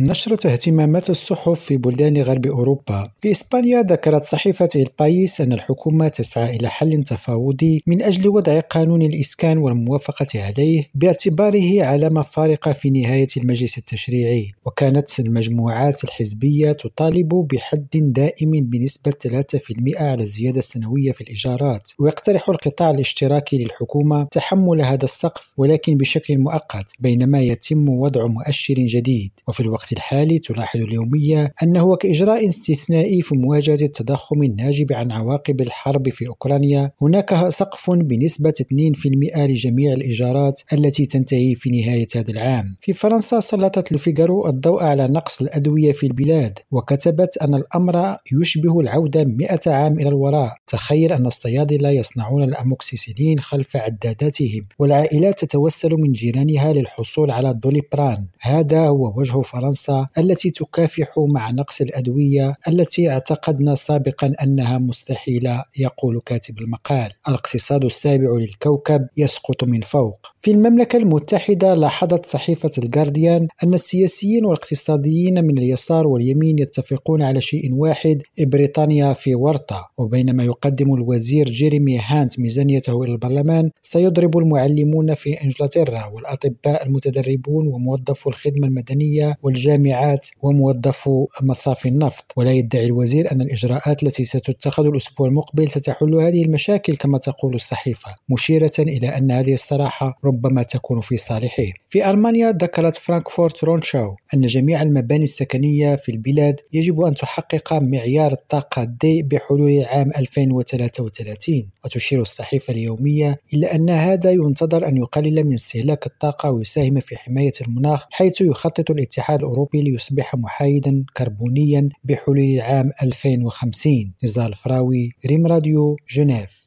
نشرت اهتمامات الصحف في بلدان غرب أوروبا. في إسبانيا ذكرت صحيفة البايس أن الحكومة تسعى إلى حل تفاوضي من أجل وضع قانون الإسكان والموافقة عليه باعتباره علامة فارقة في نهاية المجلس التشريعي. وكانت المجموعات الحزبية تطالب بحد دائم بنسبة 3% على الزيادة السنوية في الإيجارات. ويقترح القطاع الاشتراكي للحكومة تحمل هذا السقف ولكن بشكل مؤقت بينما يتم وضع مؤشر جديد. وفي الوقت الحالي تلاحظ اليومية أنه كإجراء استثنائي في مواجهة التضخم الناجب عن عواقب الحرب في أوكرانيا. هناك سقف بنسبة 2% لجميع الإيجارات التي تنتهي في نهاية هذا العام. في فرنسا سلطت لوفيغارو الضوء على نقص الأدوية في البلاد وكتبت أن الأمر يشبه العودة 100 عام إلى الوراء. تخيل أن الصيادلة يصنعون الأموكسيسيلين خلف عداداتهم والعائلات تتوسل من جيرانها للحصول على دوليبران. هذا هو وجه فرنسا التي تكافح مع نقص الأدوية التي اعتقدنا سابقا أنها مستحيلة يقول كاتب المقال. الاقتصاد السابع للكوكب يسقط من فوق. في المملكة المتحدة لاحظت صحيفة الجارديان أن السياسيين والاقتصاديين من اليسار واليمين يتفقون على شيء واحد بريطانيا في ورطة. وبينما يقدم الوزير جيريمي هانت ميزانيته إلى البرلمان سيضرب المعلمون في إنجلترا والأطباء المتدربون وموظفو الخدمة المدنية والجامعات وموظفو مصافي النفط. ولا يدعي الوزير أن الإجراءات التي ستتخذ الأسبوع المقبل ستحل هذه المشاكل كما تقول الصحيفة مشيرة إلى أن هذه الصراحة ربما تكون في صالحه. في ألمانيا ذكرت فرانكفورت رونشاو أن جميع المباني السكنية في البلاد يجب أن تحقق معيار الطاقة D بحلول عام 2033 وتشير الصحيفة اليومية إلى أن هذا ينتظر أن يقلل من استهلاك الطاقة ويساهم في حماية المناخ حيث يخطط الاتحاد الأوروبي ليصبح محايدا كربونيا بحلول عام 2050 نزار الفراوي ريم راديو جنيف.